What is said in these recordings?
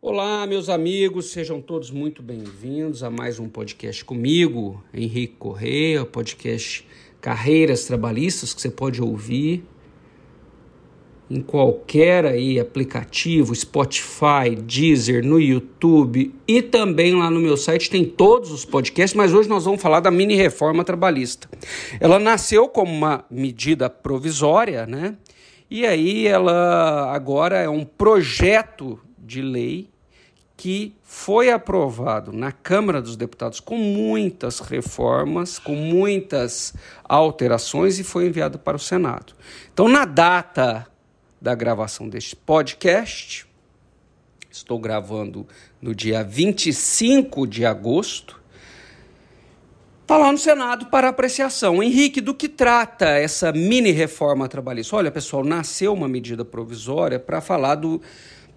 Olá, meus amigos, sejam todos muito bem-vindos a mais um podcast comigo, Henrique Correia, podcast Carreiras Trabalhistas, que você pode ouvir em qualquer aí aplicativo, Spotify, Deezer, no YouTube e também lá no meu site tem todos os podcasts, mas hoje nós vamos falar da mini reforma trabalhista. Ela nasceu como uma medida provisória, né? E aí ela agora é um projeto de lei que foi aprovado na Câmara dos Deputados com muitas reformas, com muitas alterações e foi enviado para o Senado. Então, na data da gravação deste podcast, estou gravando no dia 25 de agosto, está lá no Senado para apreciação. Henrique, do que trata essa mini reforma trabalhista? Olha, pessoal, nasceu uma medida provisória para falar do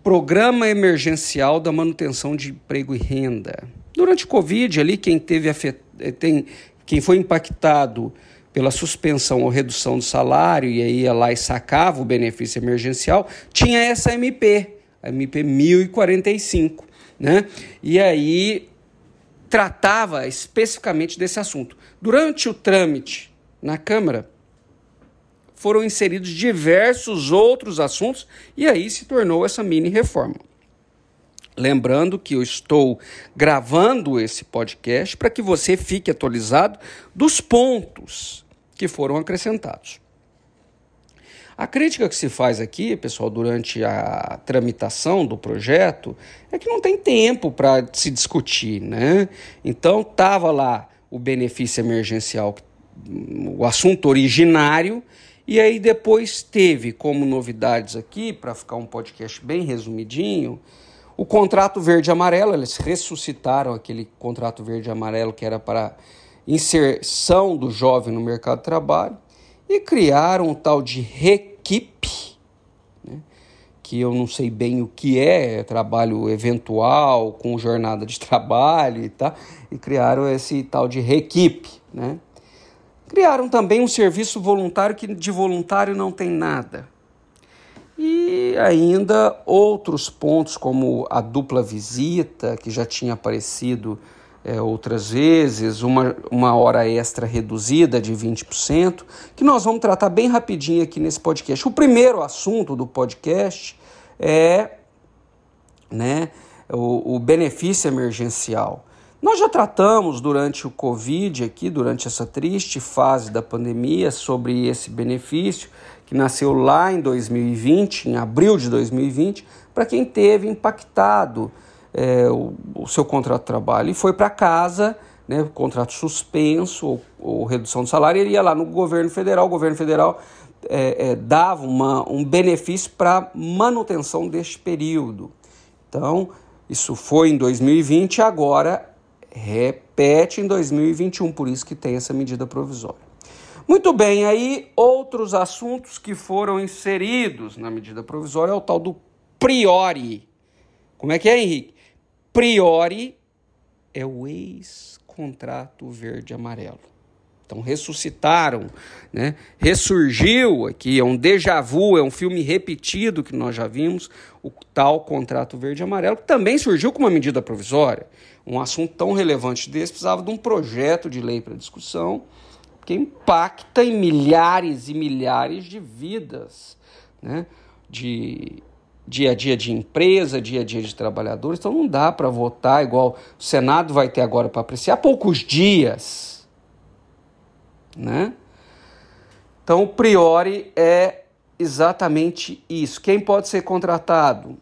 Programa Emergencial da Manutenção de Emprego e Renda. Durante o Covid, ali, quem teve afet... Eh, tem... quem foi impactado pela suspensão ou redução do salário e aí ia lá e sacava o benefício emergencial, tinha essa MP, a MP 1045, né? E aí tratava especificamente desse assunto. Durante o trâmite na Câmara, foram inseridos diversos outros assuntos e aí se tornou essa mini reforma. Lembrando que eu estou gravando esse podcast para que você fique atualizado dos pontos que foram acrescentados. A crítica que se faz aqui, pessoal, durante a tramitação do projeto, é que não tem tempo para se discutir, né? Então, estava lá o benefício emergencial, o assunto originário, e aí depois teve como novidades aqui, para ficar um podcast bem resumidinho, o contrato verde amarelo, eles ressuscitaram aquele contrato verde amarelo que era para inserção do jovem no mercado de trabalho e criaram um tal de Requipe, né, que eu não sei bem o que é, é trabalho eventual com jornada de trabalho e tá, e criaram esse tal de Requipe, né? Criaram também um serviço voluntário que de voluntário não tem nada. E ainda outros pontos, como a dupla visita, que já tinha aparecido é, outras vezes, uma, uma hora extra reduzida de 20%, que nós vamos tratar bem rapidinho aqui nesse podcast. O primeiro assunto do podcast é né, o, o benefício emergencial. Nós já tratamos durante o Covid aqui, durante essa triste fase da pandemia, sobre esse benefício que nasceu lá em 2020, em abril de 2020, para quem teve impactado é, o, o, seu contrato de trabalho e foi para casa, né, contrato suspenso ou, ou, redução do salário, ele ia lá no governo federal, o governo federal é, é, dava uma, um benefício para manutenção deste período. Então, isso foi em 2020, agora repete em 2021, por isso que tem essa medida provisória. Muito bem, aí outros assuntos que foram inseridos na medida provisória é o tal do priori. Como é que é, Henrique? Priori é o ex-contrato verde-amarelo. Então ressuscitaram, né? ressurgiu aqui, é um déjà vu, é um filme repetido que nós já vimos, o tal contrato verde-amarelo, que também surgiu com uma medida provisória. Um assunto tão relevante desse precisava de um projeto de lei para discussão, que impacta em milhares e milhares de vidas, né? de dia a dia de empresa, dia a dia de trabalhadores. Então não dá para votar igual o Senado vai ter agora para apreciar poucos dias né? Então, o priori é exatamente isso. Quem pode ser contratado?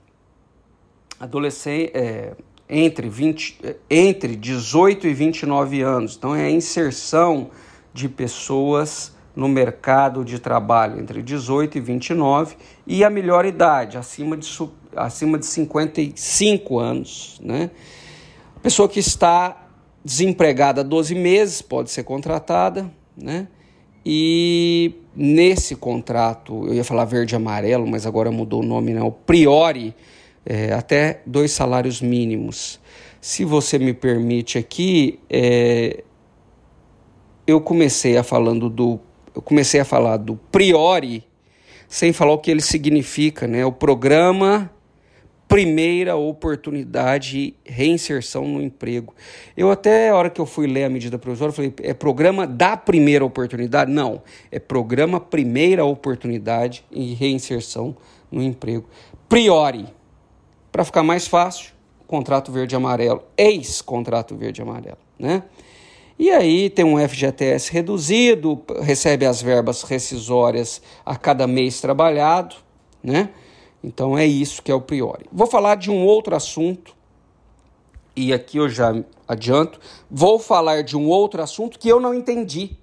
Adolescente é, entre, 20, entre 18 e 29 anos. Então, é a inserção de pessoas no mercado de trabalho entre 18 e 29 e a melhor idade, acima de, acima de 55 anos. Né? A pessoa que está desempregada há 12 meses pode ser contratada, né? E nesse contrato, eu ia falar verde e amarelo, mas agora mudou o nome, né? O priori, é, até dois salários mínimos. Se você me permite aqui, é, eu comecei a falando do, eu comecei a falar do priori, sem falar o que ele significa, né? O programa primeira oportunidade e reinserção no emprego. Eu até a hora que eu fui ler a medida provisória, falei, é programa da primeira oportunidade? Não, é programa primeira oportunidade e reinserção no emprego. Priori, para ficar mais fácil, contrato verde amarelo, ex-contrato verde amarelo, né? E aí tem um FGTS reduzido, recebe as verbas rescisórias a cada mês trabalhado, né? Então é isso que é o priori. Vou falar de um outro assunto, e aqui eu já adianto, vou falar de um outro assunto que eu não entendi.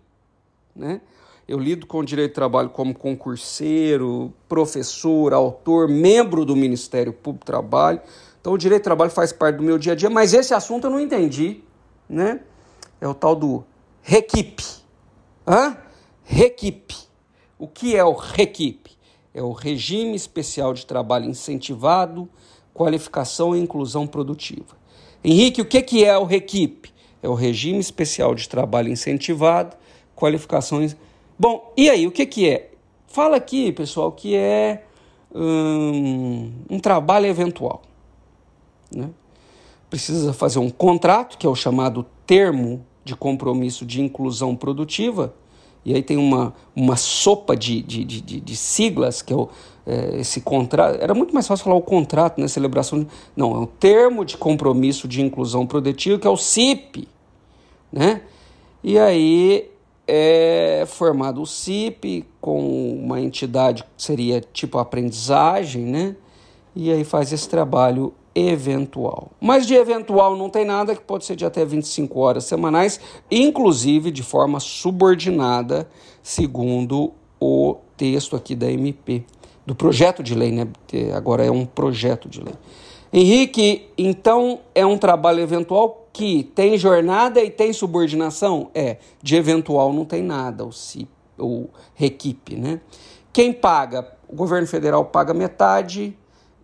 Né? Eu lido com direito de trabalho como concurseiro, professor, autor, membro do Ministério Público do Trabalho. Então o direito de trabalho faz parte do meu dia a dia, mas esse assunto eu não entendi. Né? É o tal do requipe. Hã? Requipe. O que é o requipe? É o Regime Especial de Trabalho Incentivado, Qualificação e Inclusão Produtiva. Henrique, o que é o REQIP? É o Regime Especial de Trabalho Incentivado, Qualificações. Bom, e aí, o que é? Fala aqui, pessoal, que é um, um trabalho eventual. Né? Precisa fazer um contrato, que é o chamado termo de compromisso de inclusão produtiva, e aí tem uma, uma sopa de, de, de, de siglas, que é, o, é, esse contrato. Era muito mais fácil falar o contrato, né? Celebração. De, não, é o termo de compromisso de inclusão produtiva, que é o CIP. Né? E aí é formado o CIP com uma entidade que seria tipo aprendizagem, né? E aí faz esse trabalho eventual. Mas de eventual não tem nada, que pode ser de até 25 horas semanais, inclusive de forma subordinada, segundo o texto aqui da MP, do projeto de lei, né? Agora é um projeto de lei. Henrique, então é um trabalho eventual que tem jornada e tem subordinação? É, de eventual não tem nada, o CIP, o Requipe, né? Quem paga? O governo federal paga metade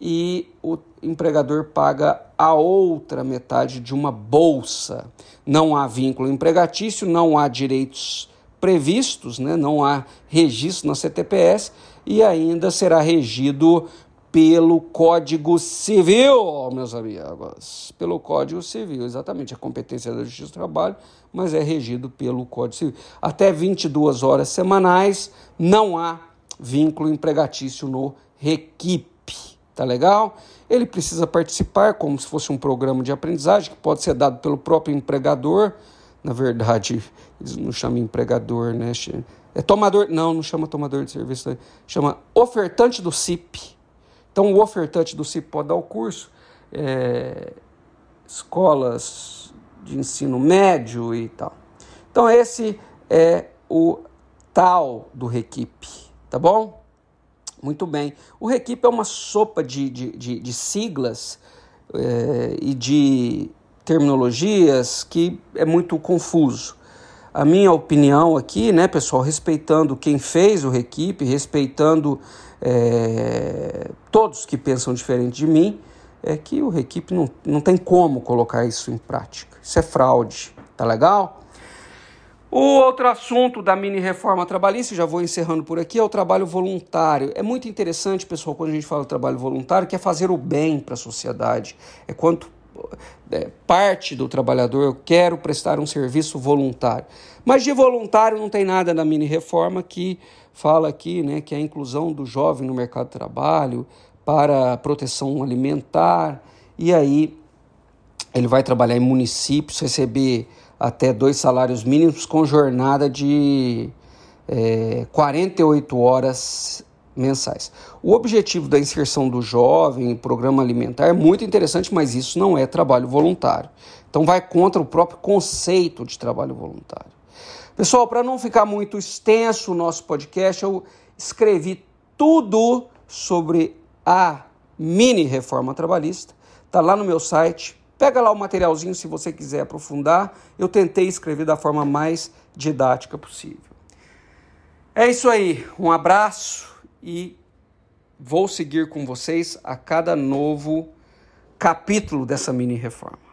e o empregador paga a outra metade de uma bolsa. Não há vínculo empregatício, não há direitos previstos, né? não há registro na CTPS e ainda será regido pelo Código Civil, meus amigos. Pelo Código Civil, exatamente. A competência da Justiça do Trabalho, mas é regido pelo Código Civil. Até 22 horas semanais, não há vínculo empregatício no REQIP. Tá legal? Ele precisa participar como se fosse um programa de aprendizagem que pode ser dado pelo próprio empregador. Na verdade, eles não chamam empregador, né? É tomador, não, não chama tomador de serviço, né? chama ofertante do CIP. Então, o ofertante do CIP pode dar o curso, é, escolas de ensino médio e tal. Então, esse é o tal do Requipe, tá bom? Muito bem. O Requipe é uma sopa de, de, de, de siglas é, e de terminologias que é muito confuso. A minha opinião aqui, né, pessoal, respeitando quem fez o Requipe, respeitando é, todos que pensam diferente de mim, é que o Requipe não, não tem como colocar isso em prática. Isso é fraude, tá legal? O outro assunto da mini reforma trabalhista, já vou encerrando por aqui, é o trabalho voluntário. É muito interessante, pessoal, quando a gente fala trabalho voluntário, que é fazer o bem para a sociedade. É quanto é, parte do trabalhador eu quero prestar um serviço voluntário. Mas de voluntário não tem nada na mini reforma que fala aqui, né, que é a inclusão do jovem no mercado de trabalho para proteção alimentar. E aí ele vai trabalhar em municípios, receber até dois salários mínimos com jornada de é, 48 horas mensais. O objetivo da inserção do jovem em programa alimentar é muito interessante, mas isso não é trabalho voluntário. Então vai contra o próprio conceito de trabalho voluntário. Pessoal, para não ficar muito extenso o nosso podcast, eu escrevi tudo sobre a mini reforma trabalhista. Está lá no meu site Pega lá o materialzinho se você quiser aprofundar. Eu tentei escrever da forma mais didática possível. É isso aí. Um abraço e vou seguir com vocês a cada novo capítulo dessa mini reforma.